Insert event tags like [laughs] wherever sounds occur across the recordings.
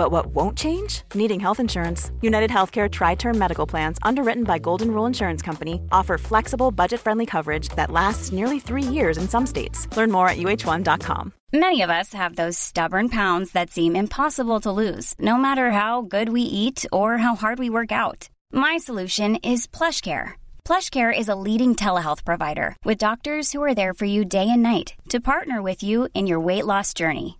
But what won't change? Needing health insurance. United Healthcare Tri Term Medical Plans, underwritten by Golden Rule Insurance Company, offer flexible, budget friendly coverage that lasts nearly three years in some states. Learn more at uh1.com. Many of us have those stubborn pounds that seem impossible to lose, no matter how good we eat or how hard we work out. My solution is PlushCare. PlushCare is a leading telehealth provider with doctors who are there for you day and night to partner with you in your weight loss journey.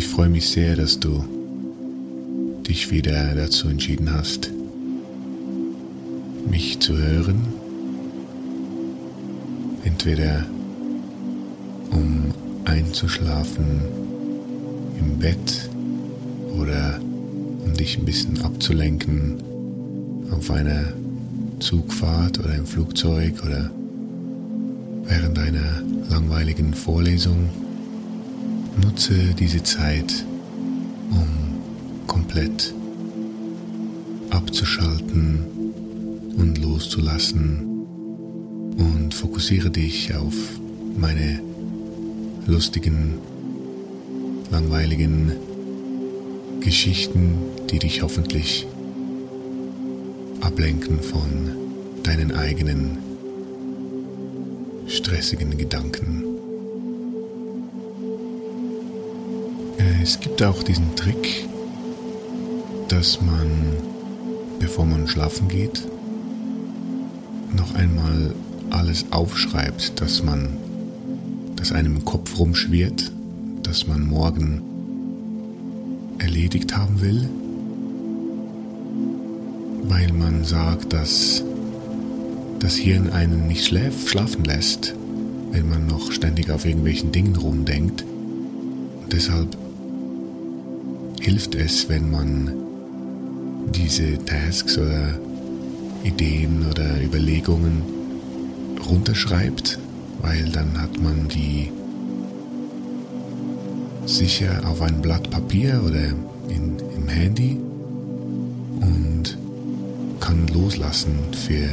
Ich freue mich sehr, dass du dich wieder dazu entschieden hast, mich zu hören. Entweder um einzuschlafen im Bett oder um dich ein bisschen abzulenken auf einer Zugfahrt oder im Flugzeug oder während einer langweiligen Vorlesung. Nutze diese Zeit, um komplett abzuschalten und loszulassen und fokussiere dich auf meine lustigen, langweiligen Geschichten, die dich hoffentlich ablenken von deinen eigenen stressigen Gedanken. Es gibt auch diesen Trick, dass man, bevor man schlafen geht, noch einmal alles aufschreibt, dass man, das einem im Kopf rumschwirrt, dass man morgen erledigt haben will, weil man sagt, dass das Hirn einen nicht schläf, schlafen lässt, wenn man noch ständig auf irgendwelchen Dingen rumdenkt. Und deshalb hilft es, wenn man diese Tasks oder Ideen oder Überlegungen runterschreibt, weil dann hat man die sicher auf ein Blatt Papier oder in, im Handy und kann loslassen für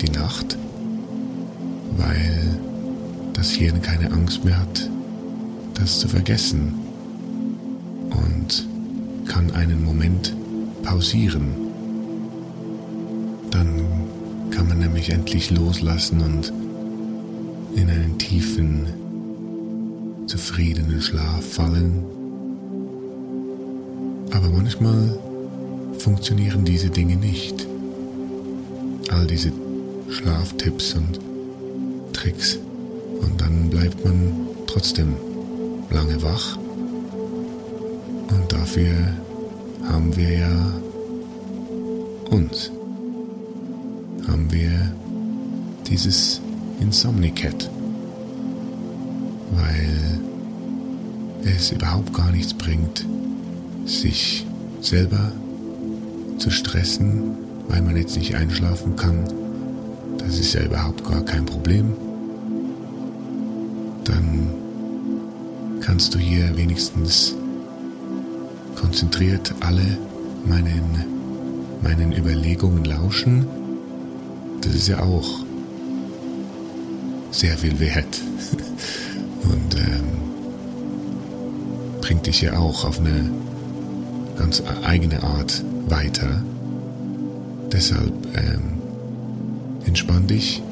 die Nacht, weil das Hirn keine Angst mehr hat, das zu vergessen kann einen Moment pausieren. Dann kann man nämlich endlich loslassen und in einen tiefen, zufriedenen Schlaf fallen. Aber manchmal funktionieren diese Dinge nicht. All diese Schlaftipps und Tricks. Und dann bleibt man trotzdem lange wach und dafür haben wir ja uns. Haben wir dieses Insomnicat. Weil es überhaupt gar nichts bringt, sich selber zu stressen, weil man jetzt nicht einschlafen kann. Das ist ja überhaupt gar kein Problem. Dann kannst du hier wenigstens konzentriert alle meinen, meinen Überlegungen lauschen, das ist ja auch sehr viel wert. [laughs] Und ähm, bringt dich ja auch auf eine ganz eigene Art weiter. Deshalb ähm, entspann dich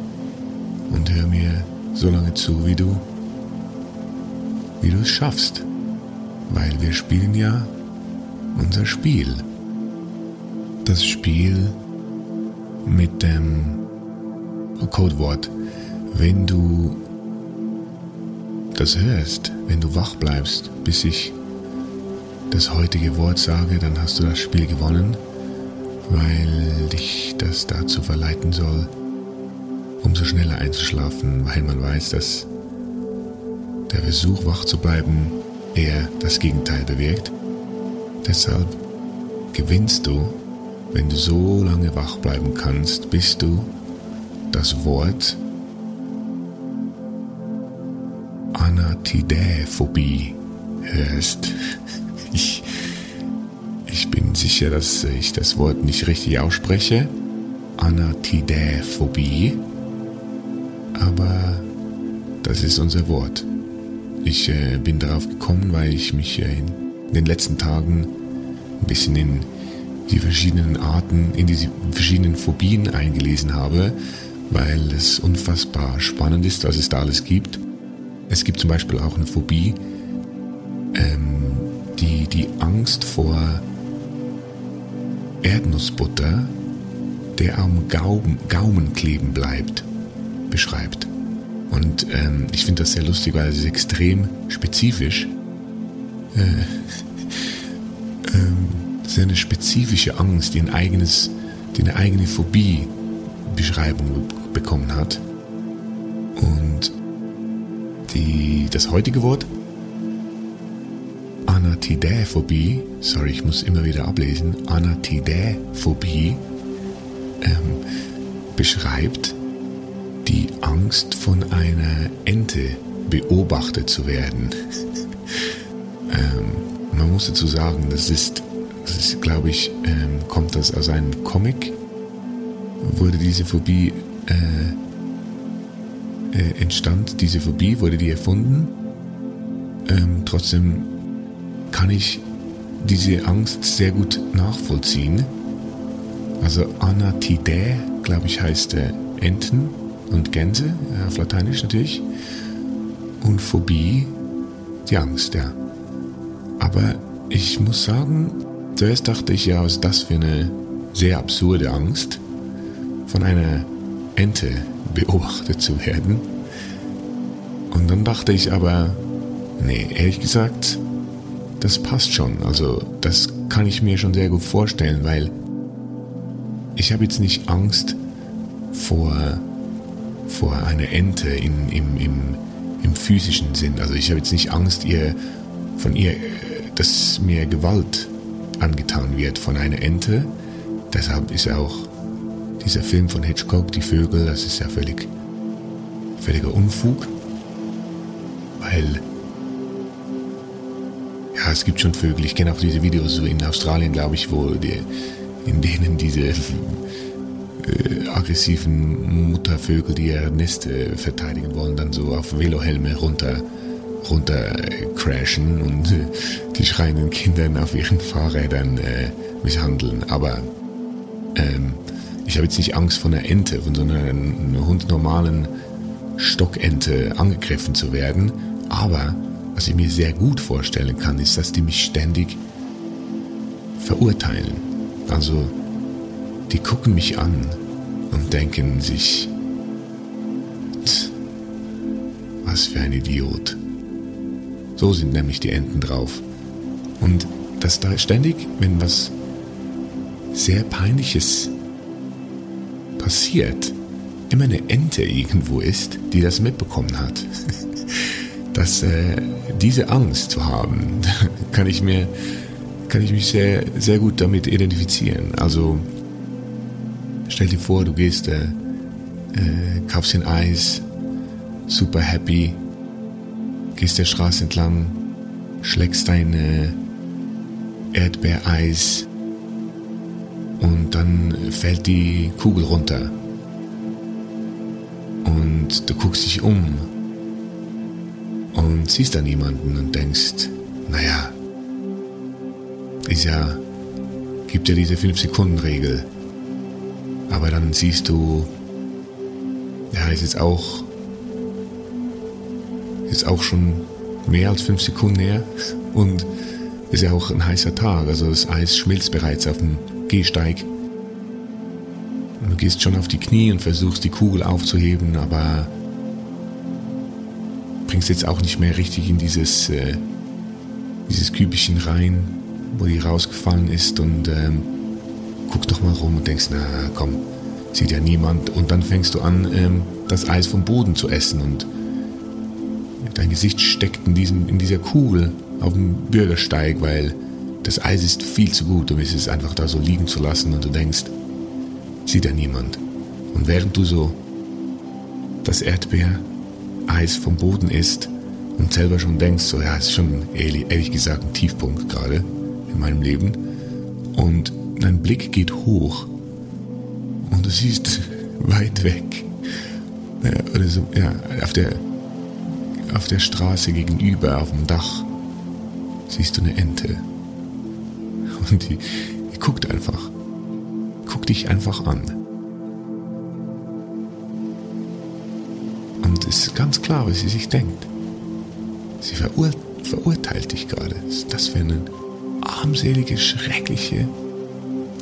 und hör mir so lange zu, wie du, wie du es schaffst, weil wir spielen ja unser Spiel. Das Spiel mit dem Codewort. Wenn du das hörst, wenn du wach bleibst, bis ich das heutige Wort sage, dann hast du das Spiel gewonnen, weil dich das dazu verleiten soll, umso schneller einzuschlafen, weil man weiß, dass der Versuch, wach zu bleiben, eher das Gegenteil bewirkt. Deshalb gewinnst du, wenn du so lange wach bleiben kannst, bis du das Wort Anatidäphobie hörst. [laughs] Ich, ich bin sicher, dass ich das Wort nicht richtig ausspreche. Anatidäphobie. Aber das ist unser Wort. Ich äh, bin darauf gekommen, weil ich mich äh, den letzten Tagen ein bisschen in die verschiedenen Arten, in die verschiedenen Phobien eingelesen habe, weil es unfassbar spannend ist, was es da alles gibt. Es gibt zum Beispiel auch eine Phobie, ähm, die die Angst vor Erdnussbutter, der am Gaumen, Gaumen kleben bleibt, beschreibt. Und ähm, ich finde das sehr lustig, weil es ist extrem spezifisch. Äh, ähm, sehr eine spezifische Angst, die ein eigenes, die eine eigene Phobie-Beschreibung bekommen hat. Und die, das heutige Wort Anatidäphobie, sorry, ich muss immer wieder ablesen, Anatidäphobie ähm, beschreibt die Angst von einer Ente beobachtet zu werden. [laughs] muss dazu sagen, das ist, das ist glaube ich, ähm, kommt das aus einem Comic, wurde diese Phobie äh, äh, entstand, diese Phobie, wurde die erfunden. Ähm, trotzdem kann ich diese Angst sehr gut nachvollziehen. Also Anatidae, glaube ich, heißt äh, Enten und Gänse, äh, auf Lateinisch natürlich. Und Phobie, die Angst, ja. Aber ich muss sagen, zuerst dachte ich ja, was ist das für eine sehr absurde Angst, von einer Ente beobachtet zu werden. Und dann dachte ich aber, nee, ehrlich gesagt, das passt schon. Also das kann ich mir schon sehr gut vorstellen, weil ich habe jetzt nicht Angst vor vor einer Ente in, im, im, im physischen Sinn. Also ich habe jetzt nicht Angst, ihr, von ihr, dass mir Gewalt angetan wird von einer Ente. Deshalb ist auch dieser Film von Hitchcock, Die Vögel, das ist ja völlig, völliger Unfug. Weil, ja, es gibt schon Vögel. Ich kenne auch diese Videos so in Australien, glaube ich, wo die, in denen diese äh, aggressiven Muttervögel, die ihr Nest äh, verteidigen wollen, dann so auf Velohelme runter runter äh, crashen und äh, die schreienden Kindern auf ihren Fahrrädern äh, misshandeln. Aber ähm, ich habe jetzt nicht Angst von einer Ente, von so einer, einer normalen Stockente angegriffen zu werden. Aber was ich mir sehr gut vorstellen kann, ist, dass die mich ständig verurteilen. Also die gucken mich an und denken sich, was für ein Idiot. So sind nämlich die Enten drauf. Und dass da ständig, wenn was sehr Peinliches passiert, immer eine Ente irgendwo ist, die das mitbekommen hat. [laughs] dass äh, diese Angst zu haben, [laughs] kann ich mir, kann ich mich sehr, sehr gut damit identifizieren. Also Stell dir vor, du gehst, äh, äh, kaufst ein Eis, super happy, gehst der Straße entlang, schlägst dein äh, Erdbeereis und dann fällt die Kugel runter. Und du guckst dich um und siehst da niemanden und denkst, naja, ist ja, gibt ja diese 5-Sekunden-Regel. Aber dann siehst du, ja, ist jetzt auch, ist auch schon mehr als fünf Sekunden her und ist ja auch ein heißer Tag. Also das Eis schmilzt bereits auf dem Gehsteig. Du gehst schon auf die Knie und versuchst die Kugel aufzuheben, aber bringst jetzt auch nicht mehr richtig in dieses, äh, dieses Kübelchen rein, wo die rausgefallen ist und ähm, guckst doch mal rum und denkst, na komm, sieht ja niemand. Und dann fängst du an, ähm, das Eis vom Boden zu essen und dein Gesicht steckt in, diesem, in dieser Kugel auf dem Bürgersteig, weil das Eis ist viel zu gut, um es einfach da so liegen zu lassen und du denkst, sieht ja niemand. Und während du so das Erdbeereis vom Boden isst und selber schon denkst, so ja, es ist schon ehrlich, gesagt ein Tiefpunkt gerade in meinem Leben und dein Blick geht hoch und du siehst [laughs] weit weg, oder so, ja, auf der, auf der Straße gegenüber, auf dem Dach, siehst du eine Ente. Und die, die guckt einfach, guckt dich einfach an. Und es ist ganz klar, was sie sich denkt. Sie verur verurteilt dich gerade. Was ist das für eine armselige, schreckliche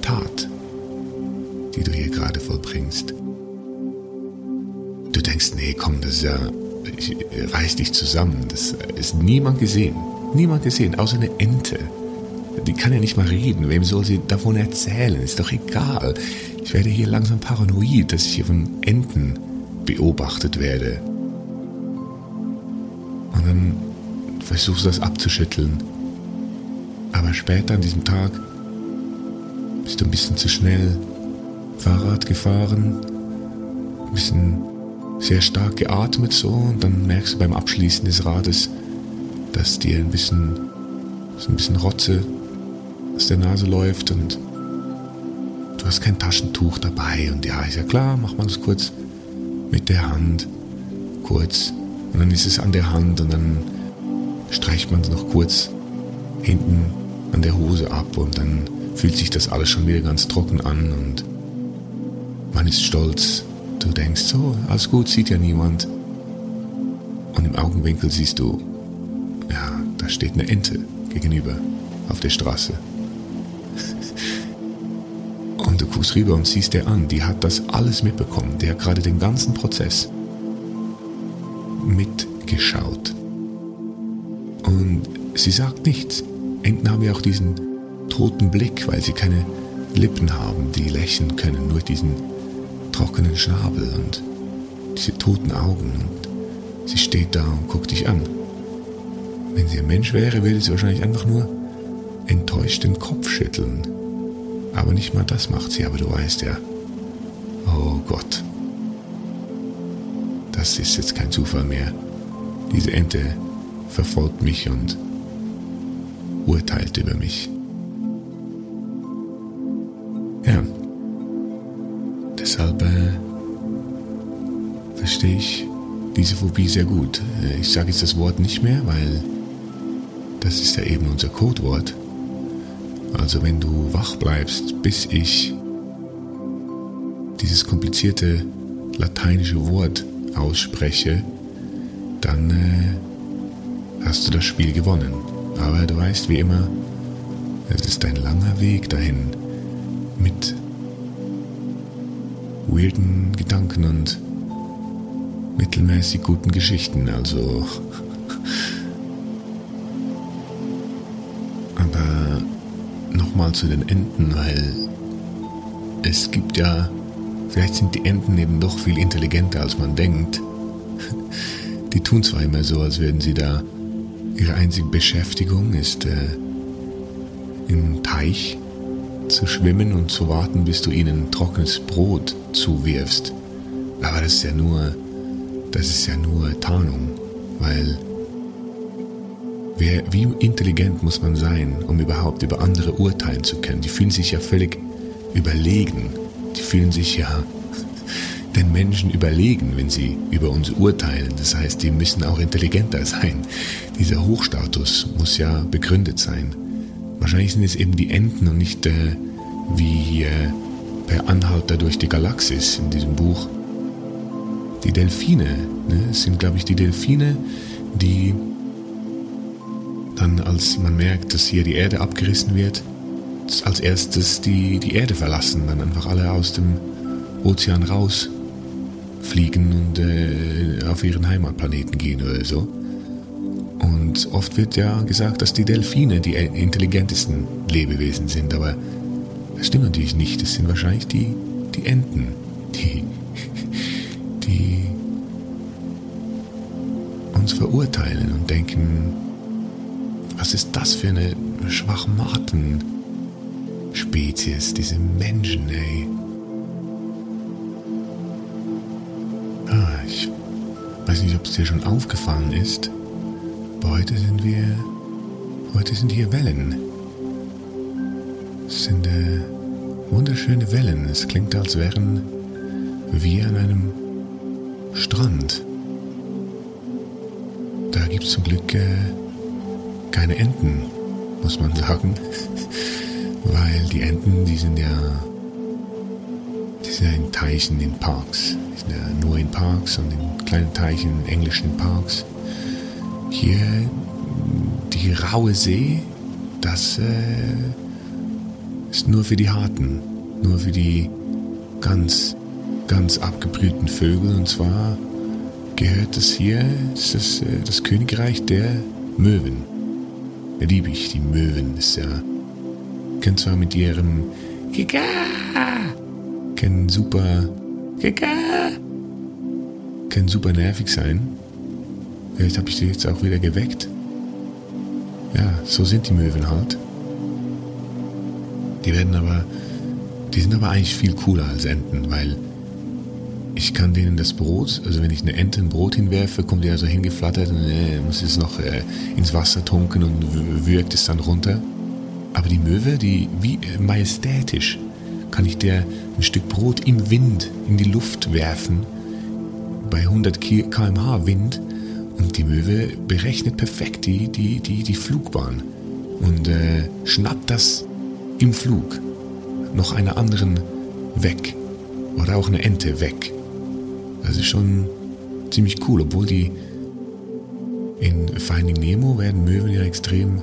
Tat, die du hier gerade vollbringst. Du denkst, nee, komm, das ist ja, ich, reiß dich zusammen. Das ist niemand gesehen. Niemand gesehen, außer eine Ente. Die kann ja nicht mal reden. Wem soll sie davon erzählen? Ist doch egal. Ich werde hier langsam paranoid, dass ich hier von Enten beobachtet werde. Und dann versuchst du das abzuschütteln. Aber später an diesem Tag bist du ein bisschen zu schnell Fahrrad gefahren, ein bisschen sehr stark geatmet so und dann merkst du beim Abschließen des Rades, dass dir ein bisschen so ein bisschen Rotze aus der Nase läuft und du hast kein Taschentuch dabei und ja, ist ja klar, macht man das kurz mit der Hand, kurz und dann ist es an der Hand und dann streicht man es noch kurz hinten an der Hose ab und dann fühlt sich das alles schon wieder ganz trocken an und man ist stolz. Du denkst so, alles gut, sieht ja niemand. Und im Augenwinkel siehst du, ja, da steht eine Ente gegenüber auf der Straße. [laughs] Und du guckst rüber und siehst dir an, die hat das alles mitbekommen. Der hat gerade den ganzen Prozess mitgeschaut. Und sie sagt nichts. Enten haben ja auch diesen toten Blick, weil sie keine Lippen haben, die lächeln können, nur diesen trockenen Schnabel und diese toten Augen und sie steht da und guckt dich an. Wenn sie ein Mensch wäre, würde sie wahrscheinlich einfach nur enttäuscht den Kopf schütteln. Aber nicht mal das macht sie, aber du weißt ja, oh Gott, das ist jetzt kein Zufall mehr. Diese Ente verfolgt mich und urteilt über mich. Ja, diese Phobie sehr gut. Äh, ich sage jetzt das Wort nicht mehr, weil das ist ja eben unser Codewort. Also wenn du wach bleibst, bis ich dieses komplizierte lateinische Wort ausspreche, dann äh, hast du das Spiel gewonnen. Aber du weißt wie immer, es ist ein langer Weg dahin mit weirden Gedanken und mittelmäßig guten Geschichten, also. Aber nochmal zu den Enten, weil es gibt ja, vielleicht sind die Enten eben doch viel intelligenter, als man denkt. Die tun zwar immer so, als würden sie da, ihre einzige Beschäftigung ist äh, im Teich zu schwimmen und zu warten, bis du ihnen trockenes Brot zuwirfst. Aber das ist ja nur, das ist ja nur Tarnung, weil wer, wie intelligent muss man sein, um überhaupt über andere urteilen zu können? Die fühlen sich ja völlig überlegen. Die fühlen sich ja [laughs] den Menschen überlegen, wenn sie über uns urteilen. Das heißt, die müssen auch intelligenter sein. Dieser Hochstatus muss ja begründet sein. Wahrscheinlich sind es eben die Enten und nicht äh, wie äh, per Anhalter durch die Galaxis in diesem Buch. Die Delfine, ne, es sind glaube ich die Delfine, die dann, als man merkt, dass hier die Erde abgerissen wird, als erstes die, die Erde verlassen, dann einfach alle aus dem Ozean rausfliegen und äh, auf ihren Heimatplaneten gehen oder so. Und oft wird ja gesagt, dass die Delfine die intelligentesten Lebewesen sind, aber das stimmt natürlich nicht. Das sind wahrscheinlich die, die Enten, die uns verurteilen und denken, was ist das für eine Schwachmaten-Spezies, diese Menschen, ey. Ah, ich weiß nicht, ob es dir schon aufgefallen ist, aber heute sind wir, heute sind hier Wellen. Es sind äh, wunderschöne Wellen. Es klingt, als wären wir an einem Strand. Da gibt es zum Glück äh, keine Enten, muss man sagen. [laughs] Weil die Enten, die sind ja, die sind ja in Teichen, in Parks. Die sind ja nur in Parks und in kleinen Teichen, in englischen Parks. Hier, die raue See, das äh, ist nur für die Harten, nur für die ganz, ganz abgebrühten Vögel. Und zwar gehört das hier, das ist das, äh, das Königreich der Möwen. Da liebe ich die Möwen. Ist ja, können zwar mit ihrem Kika, können super, Kika, können super nervig sein. Vielleicht habe ich sie jetzt auch wieder geweckt. Ja, so sind die Möwen halt. Die werden aber, die sind aber eigentlich viel cooler als Enten, weil ich kann denen das Brot, also wenn ich eine Ente ein Brot hinwerfe, kommt die also hingeflattert und äh, muss es noch äh, ins Wasser tunken und würgt es dann runter. Aber die Möwe, die wie äh, majestätisch, kann ich der ein Stück Brot im Wind in die Luft werfen, bei 100 km/h Wind und die Möwe berechnet perfekt die, die, die, die Flugbahn und äh, schnappt das im Flug noch einer anderen weg oder auch eine Ente weg. Das ist schon ziemlich cool, obwohl die in Finding Nemo werden Möwen ja extrem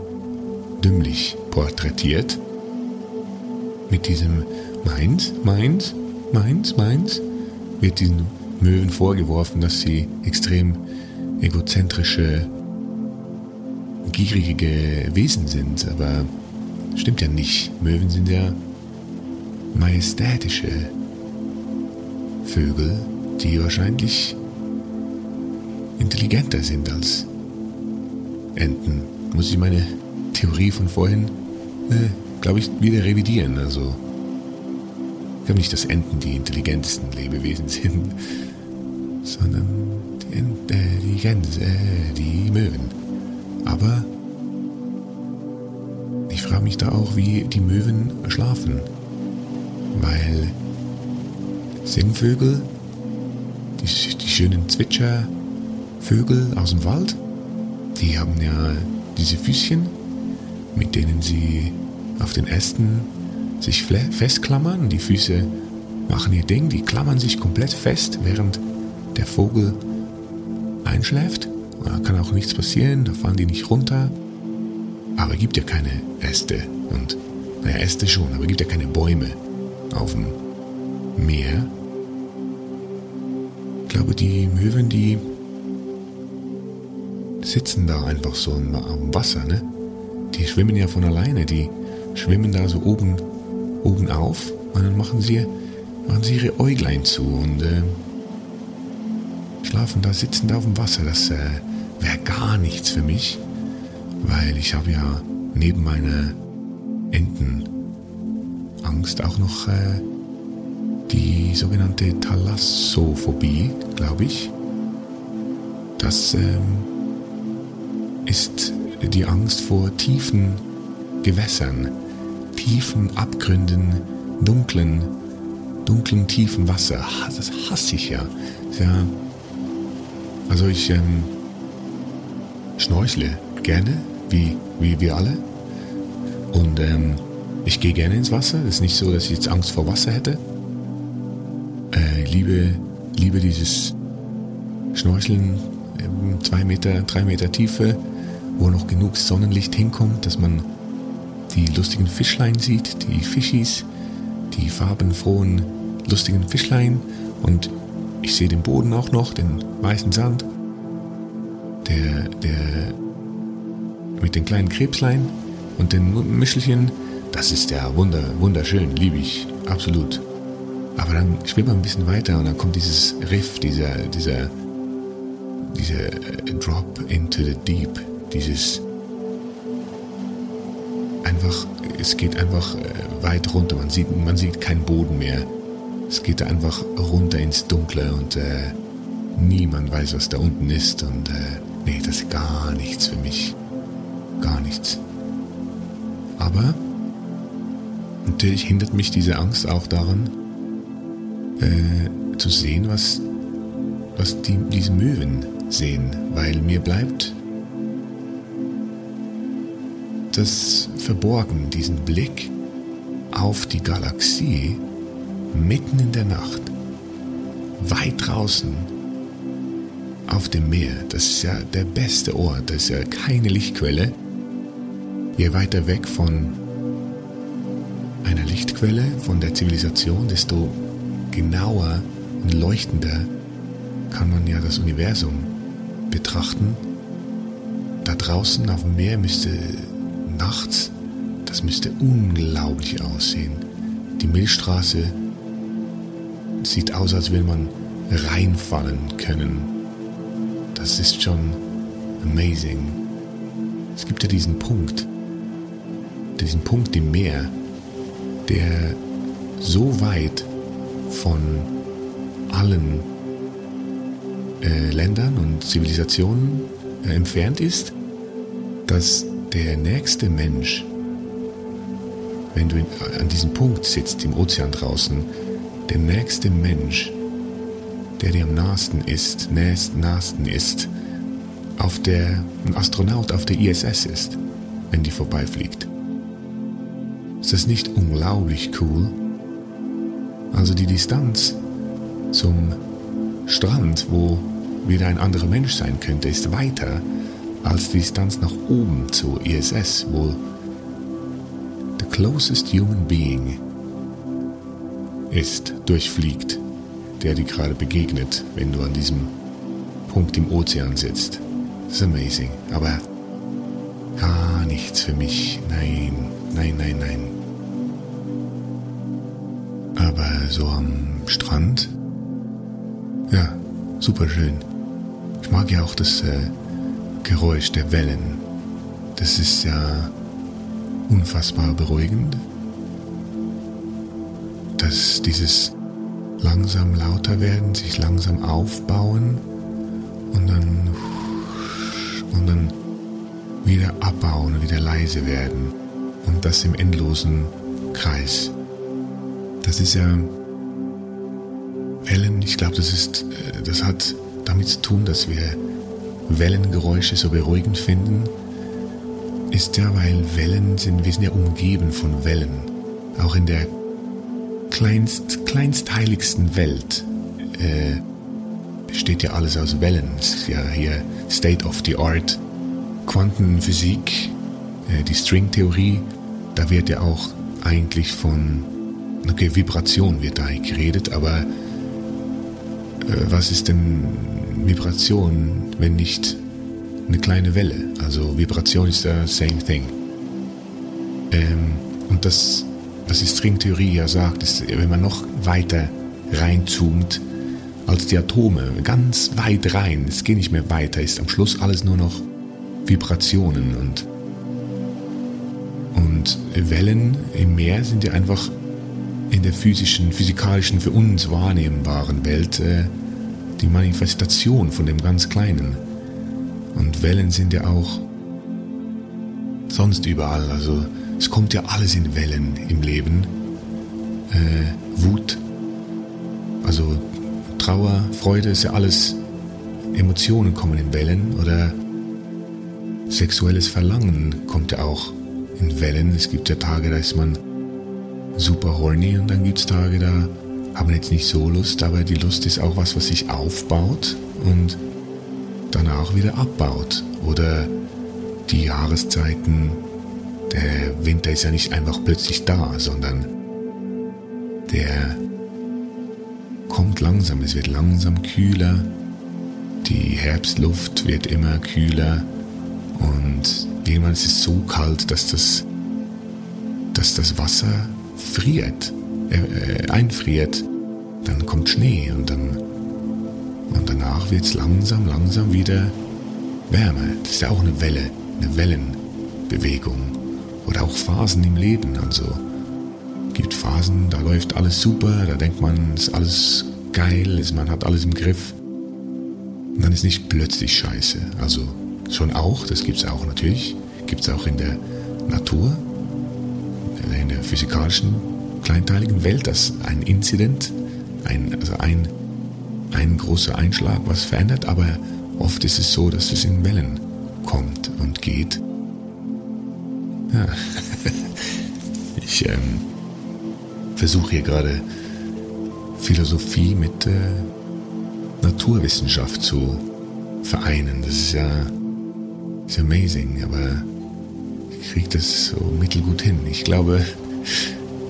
dümmlich porträtiert. Mit diesem meins, meins, meins, meins wird diesen Möwen vorgeworfen, dass sie extrem egozentrische, gierige Wesen sind. Aber stimmt ja nicht. Möwen sind ja majestätische Vögel, die wahrscheinlich intelligenter sind als Enten. Muss ich meine Theorie von vorhin, äh, glaube ich, wieder revidieren. Also, ich glaube nicht, dass Enten die intelligentesten Lebewesen sind, [laughs] sondern die, Ent, äh, die Gänse, die Möwen. Aber ich frage mich da auch, wie die Möwen schlafen. Weil Singvögel die, die schönen Zwitschervögel aus dem Wald, die haben ja diese Füßchen, mit denen sie auf den Ästen sich festklammern. Die Füße machen ihr Ding, die klammern sich komplett fest, während der Vogel einschläft. Da kann auch nichts passieren, da fallen die nicht runter. Aber es gibt ja keine Äste. Und, naja, Äste schon, aber es gibt ja keine Bäume auf dem Meer glaube, die Möwen, die sitzen da einfach so am Wasser, ne? Die schwimmen ja von alleine, die schwimmen da so oben, oben auf und dann machen sie, machen sie ihre Äuglein zu und äh, schlafen da, sitzen da auf dem Wasser. Das äh, wäre gar nichts für mich, weil ich habe ja neben meiner Entenangst auch noch äh, die sogenannte Thalassophobie, glaube ich. Das ähm, ist die Angst vor tiefen Gewässern, tiefen Abgründen, dunklen, dunklen, tiefen Wasser. Das hasse ich ja. ja also ich ähm, schnorchle gerne, wie, wie wir alle. Und ähm, ich gehe gerne ins Wasser. Es ist nicht so, dass ich jetzt Angst vor Wasser hätte liebe, liebe dieses Schnorcheln, zwei Meter, drei Meter Tiefe, wo noch genug Sonnenlicht hinkommt, dass man die lustigen Fischlein sieht, die Fischis, die farbenfrohen, lustigen Fischlein und ich sehe den Boden auch noch, den weißen Sand. Der, der mit den kleinen Krebslein und den Mischelchen, das ist ja wunder, wunderschön, liebe ich, absolut. Aber dann schwimmt man ein bisschen weiter und dann kommt dieses Riff, dieser, dieser, dieser Drop into the Deep, dieses einfach, es geht einfach äh, weit runter, man sieht, man sieht keinen Boden mehr. Es geht einfach runter ins Dunkle und äh, niemand weiß, was da unten ist und äh, nee, das ist gar nichts für mich. Gar nichts. Aber natürlich hindert mich diese Angst auch daran, äh, zu sehen, was, was die, diese Möwen sehen, weil mir bleibt das verborgen, diesen Blick auf die Galaxie mitten in der Nacht, weit draußen auf dem Meer. Das ist ja der beste Ort, das ist ja keine Lichtquelle. Je weiter weg von einer Lichtquelle, von der Zivilisation, desto genauer und leuchtender kann man ja das Universum betrachten. Da draußen auf dem Meer müsste nachts, das müsste unglaublich aussehen. Die Milchstraße sieht aus, als würde man reinfallen können. Das ist schon amazing. Es gibt ja diesen Punkt, diesen Punkt im Meer, der so weit von allen äh, Ländern und Zivilisationen äh, entfernt ist, dass der nächste Mensch, wenn du in, an diesem Punkt sitzt im Ozean draußen, der nächste Mensch, der dir am nahesten ist, nächst, nahesten ist, auf der, ein Astronaut auf der ISS ist, wenn die vorbeifliegt. Ist das nicht unglaublich cool? Also die Distanz zum Strand, wo wieder ein anderer Mensch sein könnte, ist weiter als die Distanz nach oben zur ISS, wo the closest human being ist, durchfliegt, der dir gerade begegnet, wenn du an diesem Punkt im Ozean sitzt. Das ist amazing. Aber gar nichts für mich. Nein, nein, nein, nein. So am Strand, ja, super schön. Ich mag ja auch das äh, Geräusch der Wellen. Das ist ja unfassbar beruhigend. Dass dieses langsam lauter werden, sich langsam aufbauen und dann und dann wieder abbauen und wieder leise werden und das im endlosen Kreis. Das ist ja Wellen, ich glaube, das ist äh, das hat damit zu tun, dass wir Wellengeräusche so beruhigend finden, ist ja, weil Wellen sind, wir sind ja umgeben von Wellen. Auch in der kleinst, kleinstheiligsten Welt äh, besteht ja alles aus Wellen. Es ist ja hier State of the Art. Quantenphysik, äh, die Stringtheorie, da wird ja auch eigentlich von, okay, Vibration wird da geredet, aber was ist denn Vibration wenn nicht eine kleine Welle. Also Vibration ist der same thing. Ähm, und das, was die Stringtheorie ja sagt, ist, wenn man noch weiter reinzoomt als die Atome, ganz weit rein, es geht nicht mehr weiter, ist am Schluss alles nur noch Vibrationen und und Wellen im Meer sind ja einfach in der physischen, physikalischen, für uns wahrnehmbaren Welt äh, die Manifestation von dem ganz Kleinen. Und Wellen sind ja auch sonst überall. Also es kommt ja alles in Wellen im Leben. Äh, Wut, also Trauer, Freude ist ja alles. Emotionen kommen in Wellen oder sexuelles Verlangen kommt ja auch in Wellen. Es gibt ja Tage, da ist man super horny und dann gibt es Tage, da haben jetzt nicht so Lust, aber die Lust ist auch was, was sich aufbaut und danach wieder abbaut. Oder die Jahreszeiten, der Winter ist ja nicht einfach plötzlich da, sondern der kommt langsam, es wird langsam kühler, die Herbstluft wird immer kühler und irgendwann ist es so kalt, dass das, dass das Wasser friert, äh, äh einfriert. Dann kommt Schnee und dann und danach wird es langsam, langsam wieder wärmer. Das ist ja auch eine Welle, eine Wellenbewegung. Oder auch Phasen im Leben. Also gibt Phasen, da läuft alles super, da denkt man, ist alles geil, ist, man hat alles im Griff. Und dann ist nicht plötzlich scheiße. Also schon auch, das gibt es auch natürlich. Gibt es auch in der Natur, in der physikalischen, kleinteiligen Welt, dass ein Incident, ein, also ein ein großer Einschlag was verändert, aber oft ist es so, dass es in Wellen kommt und geht. Ja. [laughs] Ich ähm, versuche hier gerade Philosophie mit äh, Naturwissenschaft zu vereinen. Das ist ja ist amazing, aber kriege das so mittelgut hin. Ich glaube,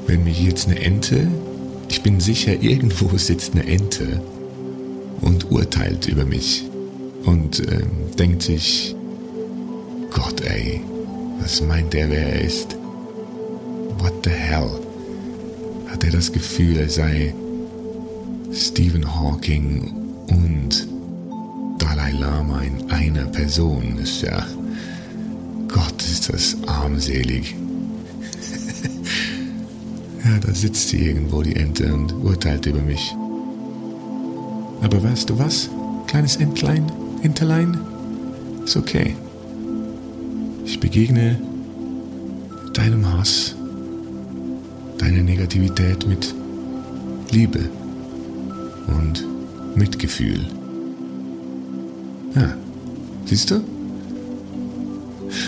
wenn mich jetzt eine Ente, ich bin sicher, [laughs] irgendwo sitzt eine Ente und urteilt über mich und äh, denkt sich, Gott ey, was meint der, wer er ist? What the hell? Hat er das Gefühl, er sei Stephen Hawking und Dalai Lama in einer Person? Ist ja, Gott, ist das armselig. ja, da sitzt sie irgendwo, die Ente, und urteilt über mich. Aber weißt du was, kleines Entlein, Enterlein? Ist okay. Ich begegne deinem Hass, deiner Negativität mit Liebe und Mitgefühl. Ja, siehst du?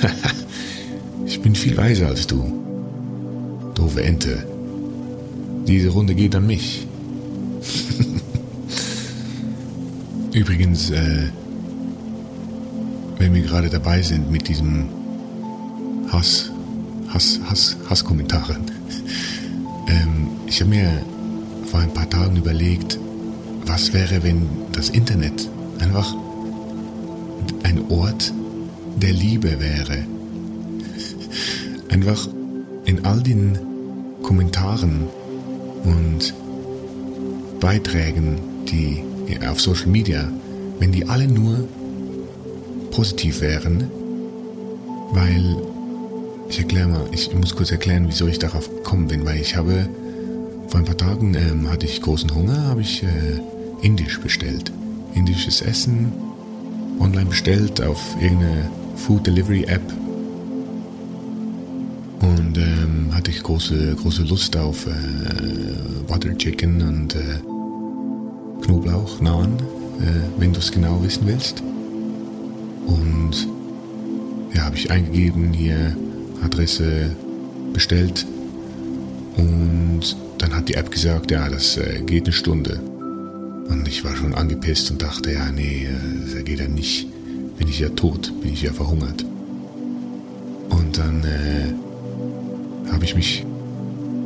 [laughs] ich bin viel weiser als du. Doofe Ente. Diese Runde geht an mich. [laughs] Übrigens, äh, wenn wir gerade dabei sind mit diesem Hass, Hass, Hass, Hasskommentaren. [laughs] ähm, ich habe mir vor ein paar Tagen überlegt, was wäre, wenn das Internet einfach ein Ort der Liebe wäre. Einfach in all den Kommentaren und Beiträgen, die auf Social Media, wenn die alle nur positiv wären, weil ich erkläre mal, ich muss kurz erklären, wieso ich darauf gekommen bin, weil ich habe vor ein paar Tagen ähm, hatte ich großen Hunger, habe ich äh, Indisch bestellt. Indisches Essen online bestellt auf irgendeine Food Delivery App und ähm, hatte ich große große Lust auf äh, Butter Chicken und äh, Knoblauch, Naan, äh, wenn du es genau wissen willst. Und ja, habe ich eingegeben, hier Adresse bestellt. Und dann hat die App gesagt, ja, das äh, geht eine Stunde. Und ich war schon angepisst und dachte, ja, nee, äh, das geht ja nicht. Bin ich ja tot, bin ich ja verhungert. Und dann äh, habe ich mich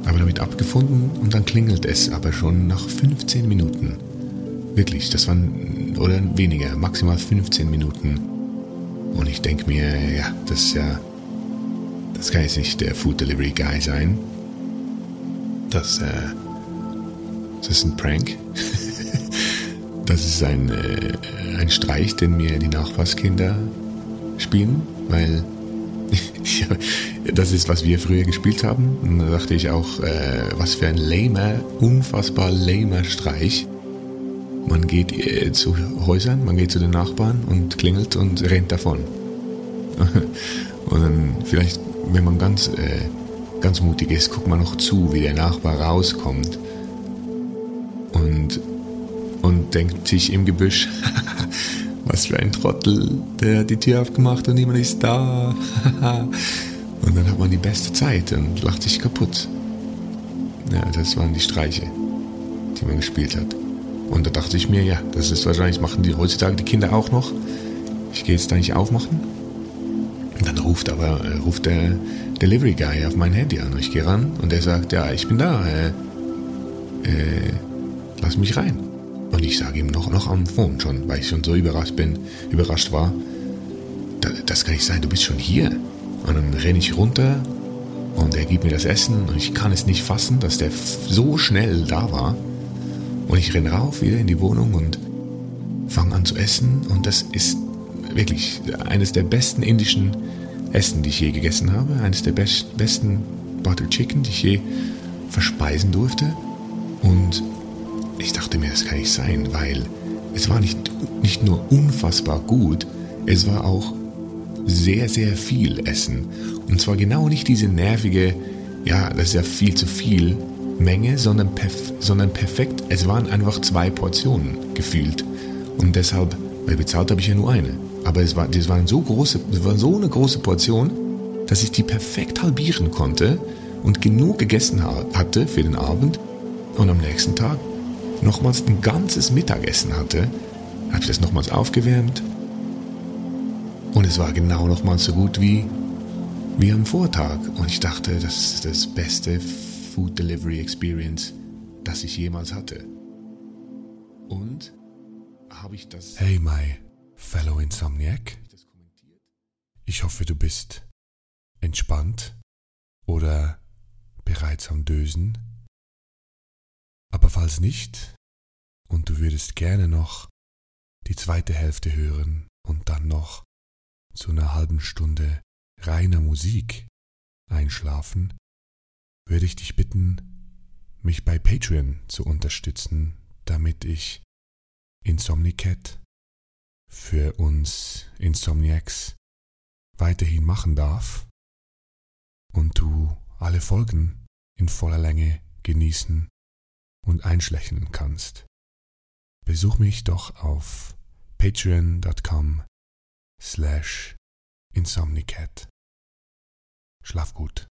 aber damit abgefunden und dann klingelt es aber schon nach 15 Minuten. Wirklich, das waren, oder weniger, maximal 15 Minuten. Und ich denke mir, ja, das ist ja, das kann jetzt nicht der Food Delivery Guy sein. Das, äh, das ist ein Prank. [laughs] das ist ein, äh, ein Streich, den mir die Nachbarskinder spielen, weil [laughs] das ist, was wir früher gespielt haben. Und da dachte ich auch, äh, was für ein lamer, unfassbar lamer Streich. Man geht äh, zu Häusern, man geht zu den Nachbarn und klingelt und rennt davon. [laughs] und dann vielleicht, wenn man ganz, äh, ganz mutig ist, guckt man noch zu, wie der Nachbar rauskommt und, und denkt sich im Gebüsch, [laughs] was für ein Trottel, der hat die Tür aufgemacht und niemand ist da. [laughs] und dann hat man die beste Zeit und lacht sich kaputt. Ja, das waren die Streiche, die man gespielt hat. Und da dachte ich mir, ja, das ist wahrscheinlich, machen die heutzutage die Kinder auch noch. Ich gehe jetzt da nicht aufmachen. Und dann ruft aber, äh, ruft der Delivery Guy auf mein Handy an. Ich gehe ran und er sagt, ja, ich bin da. Äh, äh, lass mich rein. Und ich sage ihm noch, noch am Phone schon, weil ich schon so überrascht bin, überrascht war. das kann nicht sein, du bist schon hier. Und dann renne ich runter und er gibt mir das Essen und ich kann es nicht fassen, dass der so schnell da war. Und ich renne rauf wieder in die Wohnung und fange an zu essen und das ist wirklich eines der besten indischen Essen, die ich je gegessen habe. Eines der best, besten Butter Chicken, die ich je verspeisen durfte. Und ich dachte mir, das kann nicht sein, weil es war nicht, nicht nur unfassbar gut, es war auch sehr, sehr viel Essen. Und zwar genau nicht diese nervige, ja, das ist ja viel zu viel Menge, sondern, perf sondern perfekt. Es waren einfach zwei Portionen gefühlt. Und deshalb, weil bezahlt habe ich ja nur eine. Aber es war, das waren so große, es war so eine große Portion, dass ich die perfekt halbieren konnte und genug gegessen hatte für den Abend und am nächsten Tag nochmals ein ganzes Mittagessen hatte, habe ich das nochmals aufgewärmt und es war genau nochmals so gut wie, wie am Vortag. Und ich dachte, das ist das beste Food Delivery Experience, das ich jemals hatte. Und habe ich das... Hey, my fellow Insomniac. Ich hoffe, du bist entspannt oder bereits am Dösen. Aber falls nicht und du würdest gerne noch die zweite Hälfte hören und dann noch zu einer halben Stunde reiner Musik einschlafen, würde ich dich bitten, mich bei Patreon zu unterstützen, damit ich Insomnicat für uns Insomniacs weiterhin machen darf und du alle Folgen in voller Länge genießen und einschlächen kannst. Besuch mich doch auf patreon.com slash insomnicat. Schlaf gut.